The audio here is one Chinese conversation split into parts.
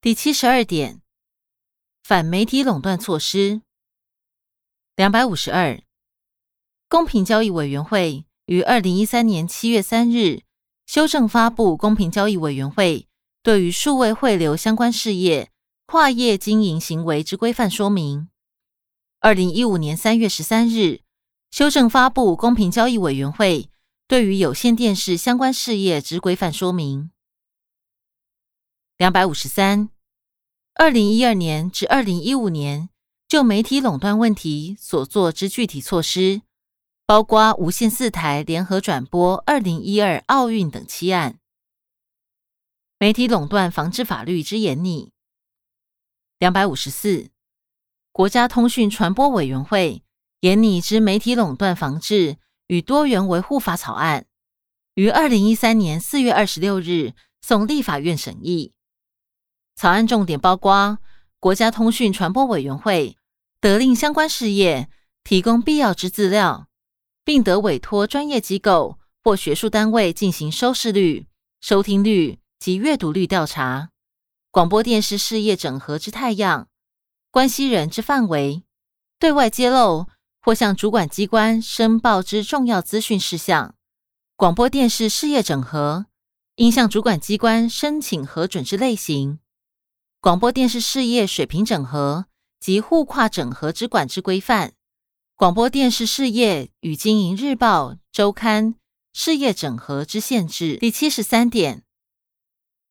第七十二点，反媒体垄断措施。两百五十二，公平交易委员会于二零一三年七月三日修正发布《公平交易委员会对于数位汇流相关事业跨业经营行为之规范说明》。二零一五年三月十三日修正发布《公平交易委员会对于有线电视相关事业之规范说明》。两百五十三，二零一二年至二零一五年。就媒体垄断问题所做之具体措施，包括无线四台联合转播二零一二奥运等七案。媒体垄断防治法律之严拟。两百五十四，国家通讯传播委员会严拟之媒体垄断防治与多元维护法草案，于二零一三年四月二十六日送立法院审议。草案重点包括国家通讯传播委员会。得令相关事业提供必要之资料，并得委托专业机构或学术单位进行收视率、收听率及阅读率调查。广播电视事业整合之太阳关系人之范围，对外揭露或向主管机关申报之重要资讯事项。广播电视事业整合应向主管机关申请核准之类型。广播电视事业水平整合。及互跨整合之管制规范，广播电视事业与经营日报周刊事业整合之限制。第七十三点，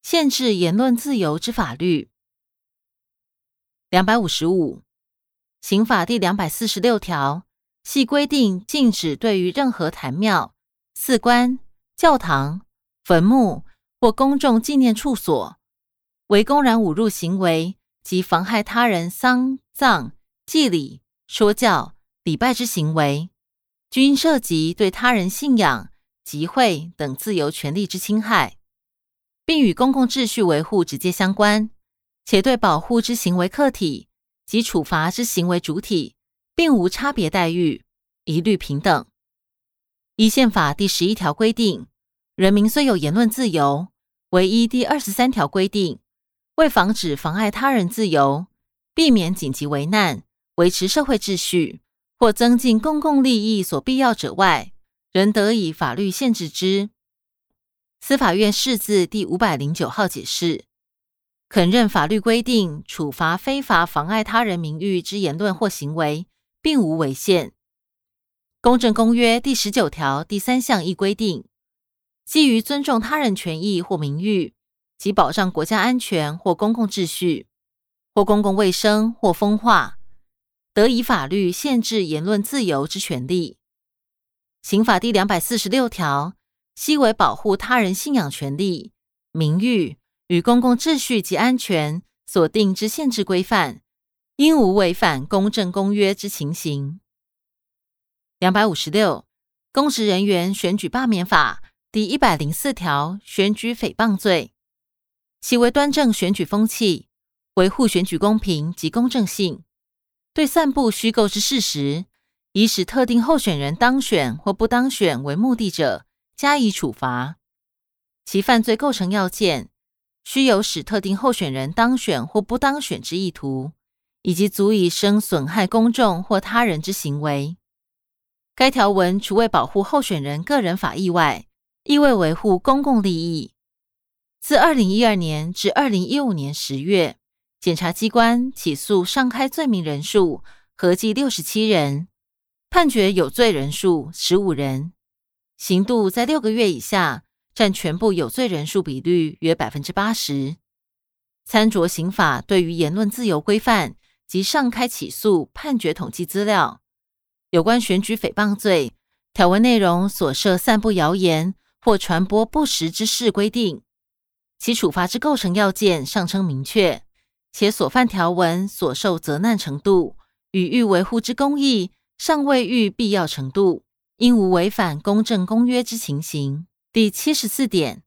限制言论自由之法律。两百五十五，刑法第两百四十六条，系规定禁止对于任何坛庙、寺观、教堂、坟墓或公众纪念处所，为公然侮辱行为。及妨害他人丧葬、祭礼、说教、礼拜之行为，均涉及对他人信仰、集会等自由权利之侵害，并与公共秩序维护直接相关，且对保护之行为客体及处罚之行为主体，并无差别待遇，一律平等。依宪法第十一条规定，人民虽有言论自由，唯一第二十三条规定。为防止妨碍他人自由、避免紧急危难、维持社会秩序或增进公共利益所必要者外，仍得以法律限制之。司法院释字第五百零九号解释，肯认法律规定处罚非法妨碍他人名誉之言论或行为，并无违宪。公正公约第十九条第三项亦规定，基于尊重他人权益或名誉。及保障国家安全或公共秩序，或公共卫生或风化，得以法律限制言论自由之权利。刑法第两百四十六条，悉为保护他人信仰权利、名誉与公共秩序及安全所定之限制规范，应无违反公正公约之情形。两百五十六，公职人员选举罢免法第一百零四条，选举诽谤罪。其为端正选举风气，维护选举公平及公正性，对散布虚构之事实，以使特定候选人当选或不当选为目的者，加以处罚。其犯罪构成要件，须有使特定候选人当选或不当选之意图，以及足以生损害公众或他人之行为。该条文除为保护候选人个人法益外，亦为维护公共利益。自二零一二年至二零一五年十月，检察机关起诉上开罪名人数合计六十七人，判决有罪人数十五人，刑度在六个月以下，占全部有罪人数比率约百分之八十。参酌刑法对于言论自由规范及上开起诉判决统计资料，有关选举诽谤罪条文内容所涉散布谣言或传播不实之事规定。其处罚之构成要件尚称明确，且所犯条文所受责难程度与欲维护之公义尚未逾必要程度，应无违反公正公约之情形。第七十四点，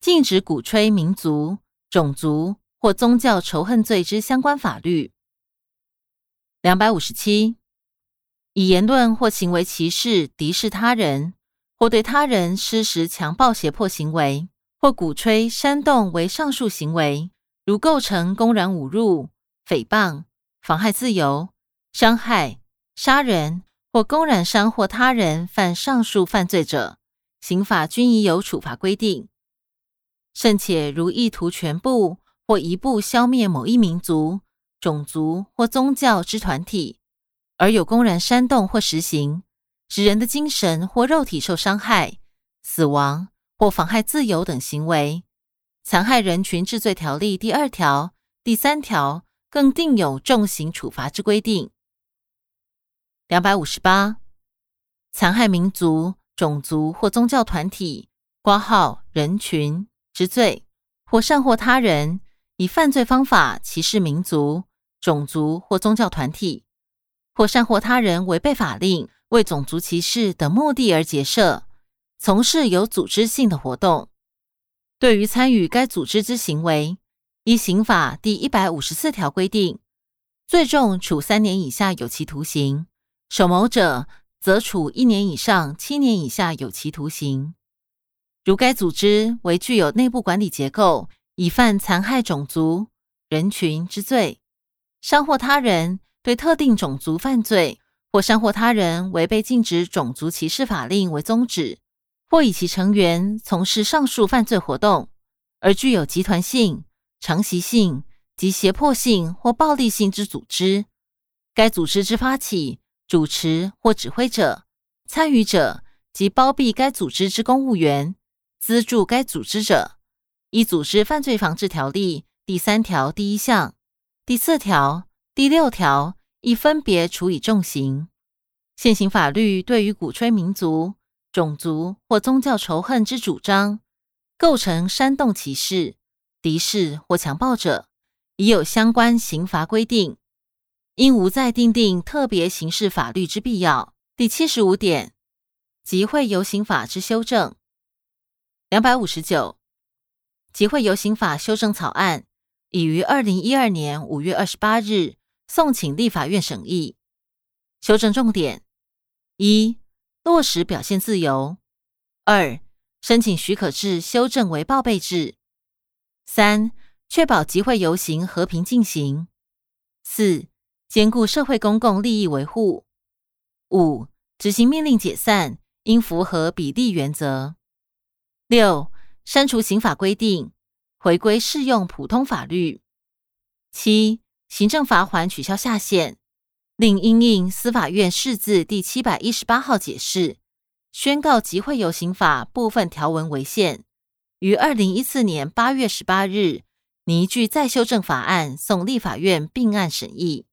禁止鼓吹民族、种族或宗教仇恨罪之相关法律。两百五十七，以言论或行为歧视、敌视他人，或对他人施实强暴胁迫行为。或鼓吹煽动为上述行为，如构成公然侮辱、诽谤、妨害自由、伤害、杀人或公然伤或他人犯上述犯罪者，刑法均已有处罚规定。甚且如意图全部或一部消灭某一民族、种族或宗教之团体，而有公然煽动或实行，使人的精神或肉体受伤害、死亡或妨害自由等行为，残害人群治罪条例第二条、第三条更定有重刑处罚之规定。两百五十八，残害民族、种族或宗教团体挂号人群。之罪，或善或他人以犯罪方法歧视民族、种族或宗教团体，或善或他人违背法令，为种族歧视等目的而结社，从事有组织性的活动，对于参与该组织之行为，依刑法第一百五十四条规定，最重处三年以下有期徒刑；首谋者，则处一年以上七年以下有期徒刑。如该组织为具有内部管理结构，以犯残害种族人群之罪，伤或他人对特定种族犯罪，或伤或他人违背禁止种族歧视法令为宗旨，或以其成员从事上述犯罪活动，而具有集团性、长习性及胁迫性或暴力性之组织，该组织之发起、主持或指挥者、参与者及包庇该组织之公务员。资助该组织者，依《组织犯罪防治条例》第三条第一项、第四条、第六条，亦分别处以重刑。现行法律对于鼓吹民族、种族或宗教仇恨之主张，构成煽动歧视、敌视或强暴者，已有相关刑罚规定，应无再订定特别刑事法律之必要。第七十五点，集会游行法之修正。两百五十九，集会游行法修正草案已于二零一二年五月二十八日送请立法院审议。修正重点：一、落实表现自由；二、申请许可制修正为报备制；三、确保集会游行和平进行；四、兼顾社会公共利益维护；五、执行命令解散应符合比例原则。六、删除刑法规定，回归适用普通法律。七、行政罚款取消下限，另因应司法院释字第七百一十八号解释，宣告集会游行法部分条文违宪，于二零一四年八月十八日拟具再修正法案送立法院并案审议。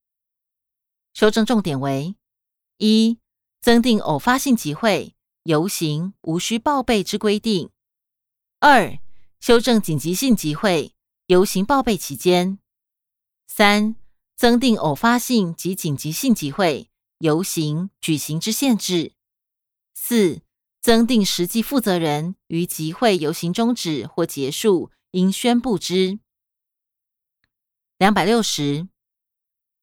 修正重点为：一、增订偶发性集会游行无需报备之规定。二、修正紧急性集会游行报备期间；三、增订偶发性及紧急性集会游行举行之限制；四、增订实际负责人于集会游行终止或结束应宣布之。两百六十，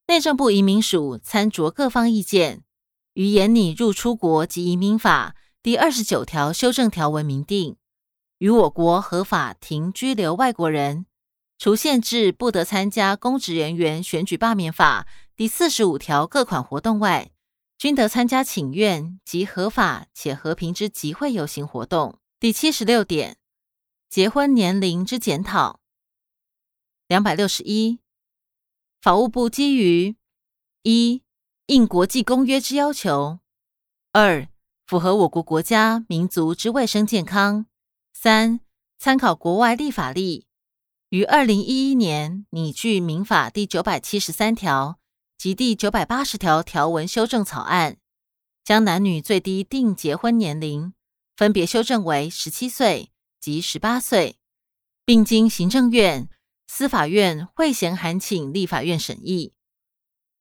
内政部移民署参酌各方意见，于研拟入出国及移民法第二十九条修正条文明定。与我国合法停居留外国人，除限制不得参加公职人员选举罢免法第四十五条各款活动外，均得参加请愿及合法且和平之集会游行活动。第七十六点，结婚年龄之检讨。两百六十一，法务部基于一应国际公约之要求，二符合我国国家民族之卫生健康。三、参考国外立法例，于二零一一年拟具民法第九百七十三条及第九百八十条条文修正草案，将男女最低定结婚年龄分别修正为十七岁及十八岁，并经行政院、司法院会衔函请立法院审议。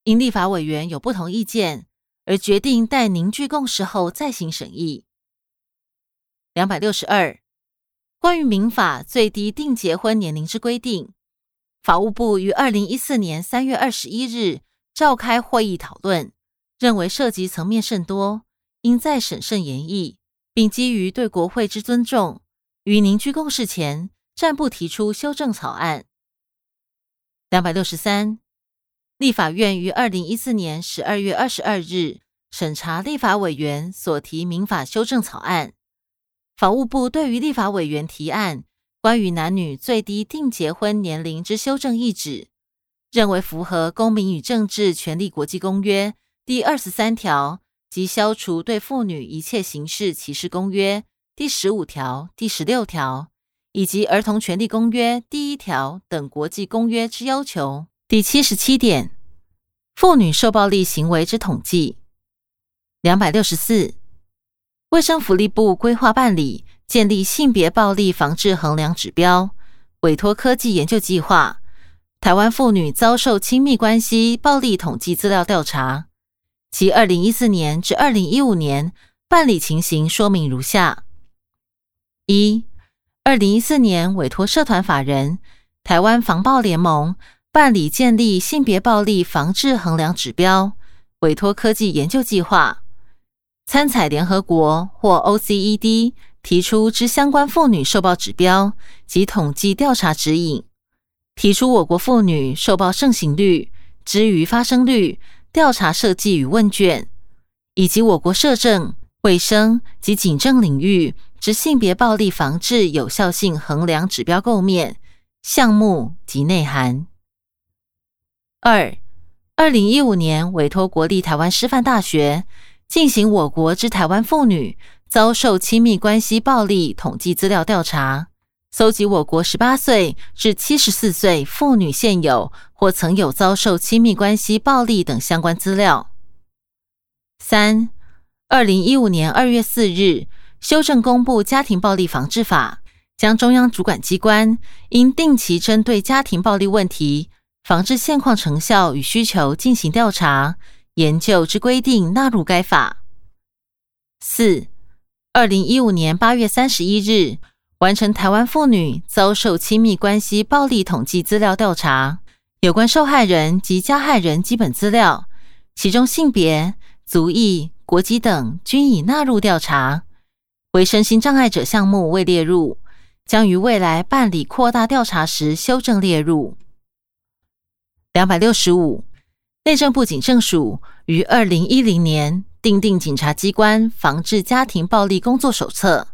因立法委员有不同意见，而决定待凝聚共识后再行审议。两百六十二。关于民法最低定结婚年龄之规定，法务部于二零一四年三月二十一日召开会议讨论，认为涉及层面甚多，应再审慎研议，并基于对国会之尊重，于凝聚共识前暂不提出修正草案。两百六十三，立法院于二零一四年十二月二十二日审查立法委员所提民法修正草案。法务部对于立法委员提案关于男女最低定结婚年龄之修正意旨，认为符合《公民与政治权利国际公约》第二十三条及《消除对妇女一切形式歧视公约》第十五条、第十六条，以及《儿童权利公约》第一条等国际公约之要求。第七十七点，妇女受暴力行为之统计。两百六十四。卫生福利部规划办理建立性别暴力防治衡量指标，委托科技研究计划，台湾妇女遭受亲密关系暴力统计资料调查，其二零一四年至二零一五年办理情形说明如下：一、二零一四年委托社团法人台湾防暴联盟办理建立性别暴力防治衡量指标，委托科技研究计划。参采联合国或 OCED 提出之相关妇女受暴指标及统计调查指引，提出我国妇女受暴盛行率、之余发生率调查设计与问卷，以及我国社政、卫生及警政领域之性别暴力防治有效性衡量指标构面、项目及内涵。二，二零一五年委托国立台湾师范大学。进行我国之台湾妇女遭受亲密关系暴力统计资料调查，搜集我国十八岁至七十四岁妇女现有或曾有遭受亲密关系暴力等相关资料。三，二零一五年二月四日修正公布《家庭暴力防治法》，将中央主管机关应定期针对家庭暴力问题防治现况成效与需求进行调查。研究之规定纳入该法。四，二零一五年八月三十一日完成台湾妇女遭受亲密关系暴力统计资料调查，有关受害人及加害人基本资料，其中性别、族裔、国籍等均已纳入调查，为身心障碍者项目未列入，将于未来办理扩大调查时修正列入。两百六十五。内政部警政署于二零一零年订定警察机关防治家庭暴力工作手册，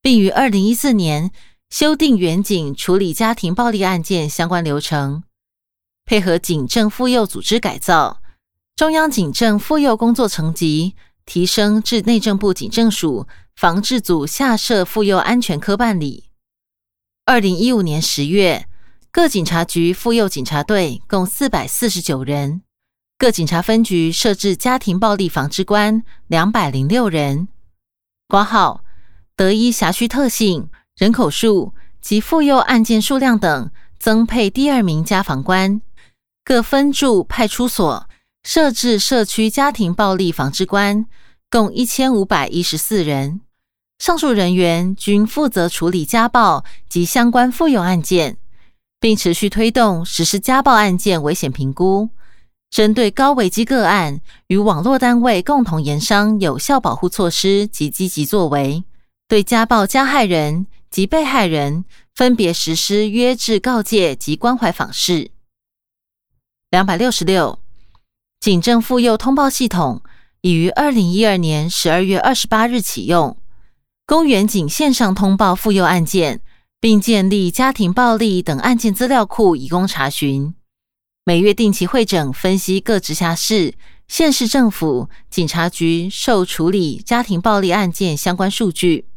并于二零一四年修订远警处理家庭暴力案件相关流程，配合警政妇幼组织改造，中央警政妇幼工作层级提升至内政部警政署防治组下设妇幼安全科办理。二零一五年十月，各警察局妇幼警察队共四百四十九人。各警察分局设置家庭暴力防治官两百零六人，挂号得依辖区特性、人口数及妇幼案件数量等增配第二名家防官。各分驻派出所设置社区家庭暴力防治官，共一千五百一十四人。上述人员均负责处理家暴及相关妇幼案件，并持续推动实施家暴案件危险评估。针对高危机个案，与网络单位共同研商有效保护措施及积极作为，对家暴加害人及被害人分别实施约制告诫及关怀访视。两百六十六，警政妇幼通报系统已于二零一二年十二月二十八日启用，公园警线上通报妇幼案件，并建立家庭暴力等案件资料库以供查询。每月定期会诊分析各直辖市、县市政府、警察局受处理家庭暴力案件相关数据。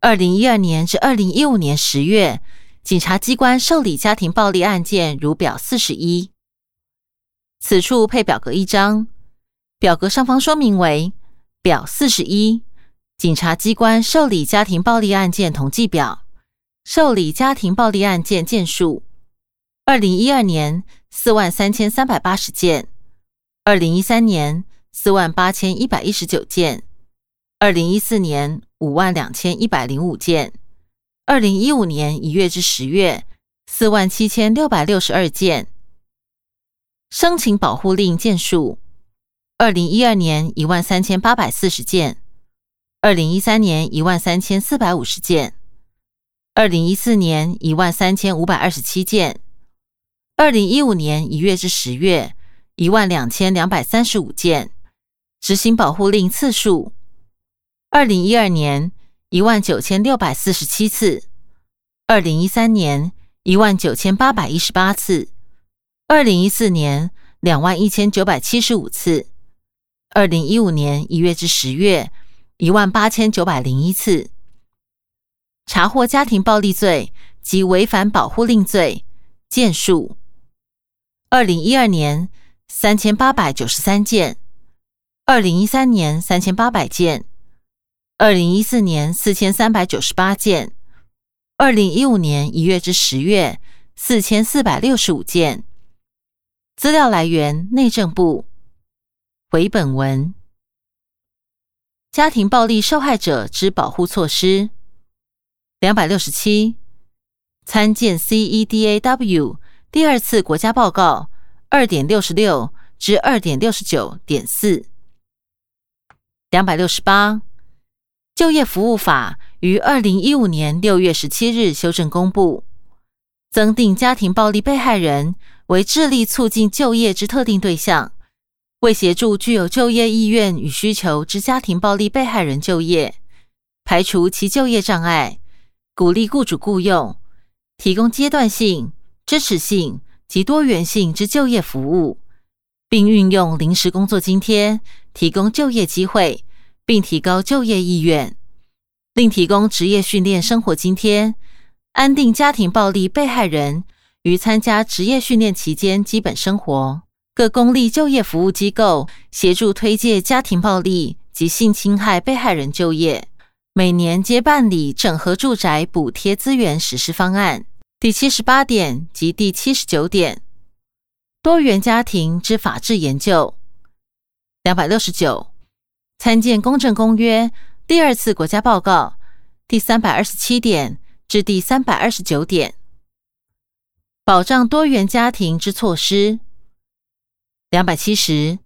二零一二年至二零一五年十月，警察机关受理家庭暴力案件如表四十一。此处配表格一张，表格上方说明为表四十一：警察机关受理家庭暴力案件统计表，受理家庭暴力案件件数。二零一二年。四万三千三百八十件，二零一三年四万八千一百一十九件，二零一四年五万两千一百零五件，二零一五年一月至十月四万七千六百六十二件。申请保护令件数：二零一二年一万三千八百四十件，二零一三年一万三千四百五十件，二零一四年一万三千五百二十七件。二零一五年一月至十月，一万两千两百三十五件；执行保护令次数，二零一二年一万九千六百四十七次，二零一三年一万九千八百一十八次，二零一四年两万一千九百七十五次，二零一五年一月至十月，一万八千九百零一次。查获家庭暴力罪及违反保护令罪件数：二零一二年三千八百九十三件，二零一三年三千八百件，二零一四年四千三百九十八件，二零一五年一月至十月四千四百六十五件。资料来源：内政部。回本文：家庭暴力受害者之保护措施。两百六十七，参见 CEDAW 第二次国家报告二点六十六至二点六十九点四。两百六十八，就业服务法于二零一五年六月十七日修正公布，增订家庭暴力被害人为致力促进就业之特定对象，为协助具有就业意愿与需求之家庭暴力被害人就业，排除其就业障碍。鼓励雇主雇用，提供阶段性、支持性及多元性之就业服务，并运用临时工作津贴提供就业机会，并提高就业意愿。另提供职业训练生活津贴，安定家庭暴力被害人于参加职业训练期间基本生活。各公立就业服务机构协助推介家庭暴力及性侵害被害人就业。每年皆办理整合住宅补贴资源实施方案第七十八点及第七十九点，多元家庭之法制研究。两百六十九，参见公正公约第二次国家报告第三百二十七点至第三百二十九点，保障多元家庭之措施。两百七十，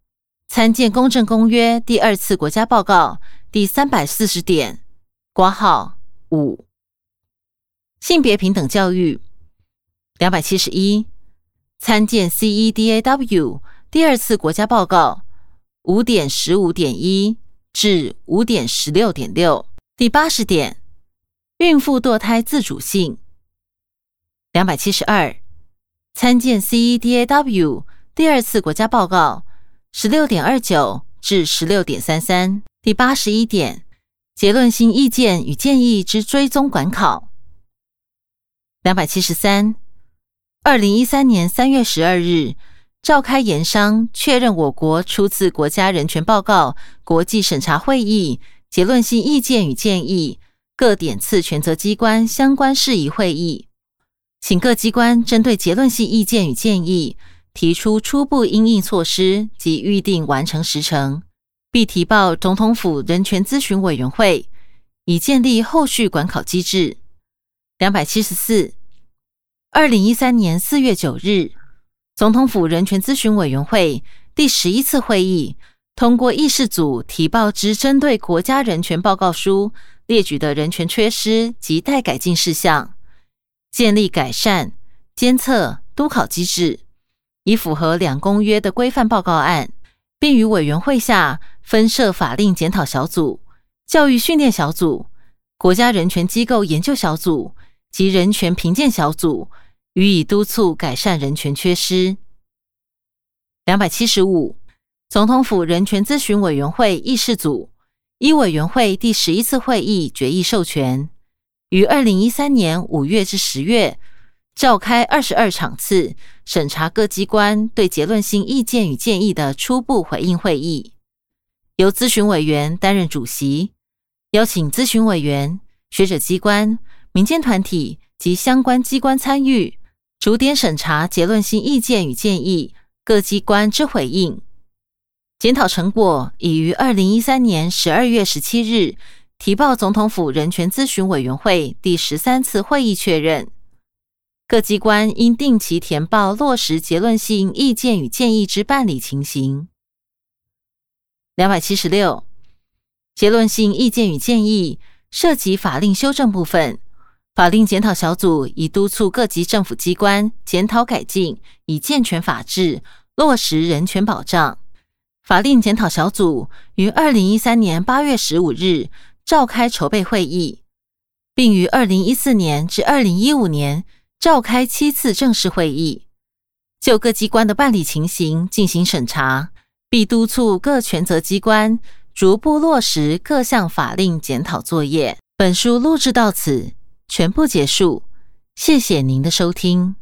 参见公正公约第二次国家报告第三百四十点。挂号五，性别平等教育两百七十一，参见 CEDAW 第二次国家报告五点十五点一至五点十六点六。第八十点，孕妇堕胎自主性。两百七十二，参见 CEDAW 第二次国家报告十六点二九至十六点三三。第八十一点。结论性意见与建议之追踪管考。两百七十三，二零一三年三月十二日召开研商，确认我国初次国家人权报告国际审查会议结论性意见与建议各点次权责机关相关事宜会议，请各机关针对结论性意见与建议提出初步应应措施及预定完成时程。必提报总统府人权咨询委员会，以建立后续管考机制。两百七十四，二零一三年四月九日，总统府人权咨询委员会第十一次会议通过议事组提报之针对国家人权报告书列举的人权缺失及待改进事项，建立改善、监测、督考机制，以符合两公约的规范报告案。并于委员会下分设法令检讨小组、教育训练小组、国家人权机构研究小组及人权评鉴小组，予以督促改善人权缺失。两百七十五，总统府人权咨询委员会议事组依委员会第十一次会议决议授权，于二零一三年五月至十月。召开二十二场次审查各机关对结论性意见与建议的初步回应会议，由咨询委员担任主席，邀请咨询委员、学者机关、民间团体及相关机关参与，逐点审查结论性意见与建议各机关之回应。检讨成果已于二零一三年十二月十七日提报总统府人权咨询委员会第十三次会议确认。各机关应定期填报落实结论性意见与建议之办理情形。两百七十六，结论性意见与建议涉及法令修正部分，法令检讨小组已督促各级政府机关检讨改进，以健全法治，落实人权保障。法令检讨小组于二零一三年八月十五日召开筹备会议，并于二零一四年至二零一五年召开七次正式会议，就各机关的办理情形进行审查，并督促各权责机关逐步落实各项法令检讨作业。本书录制到此。全部结束，谢谢您的收听。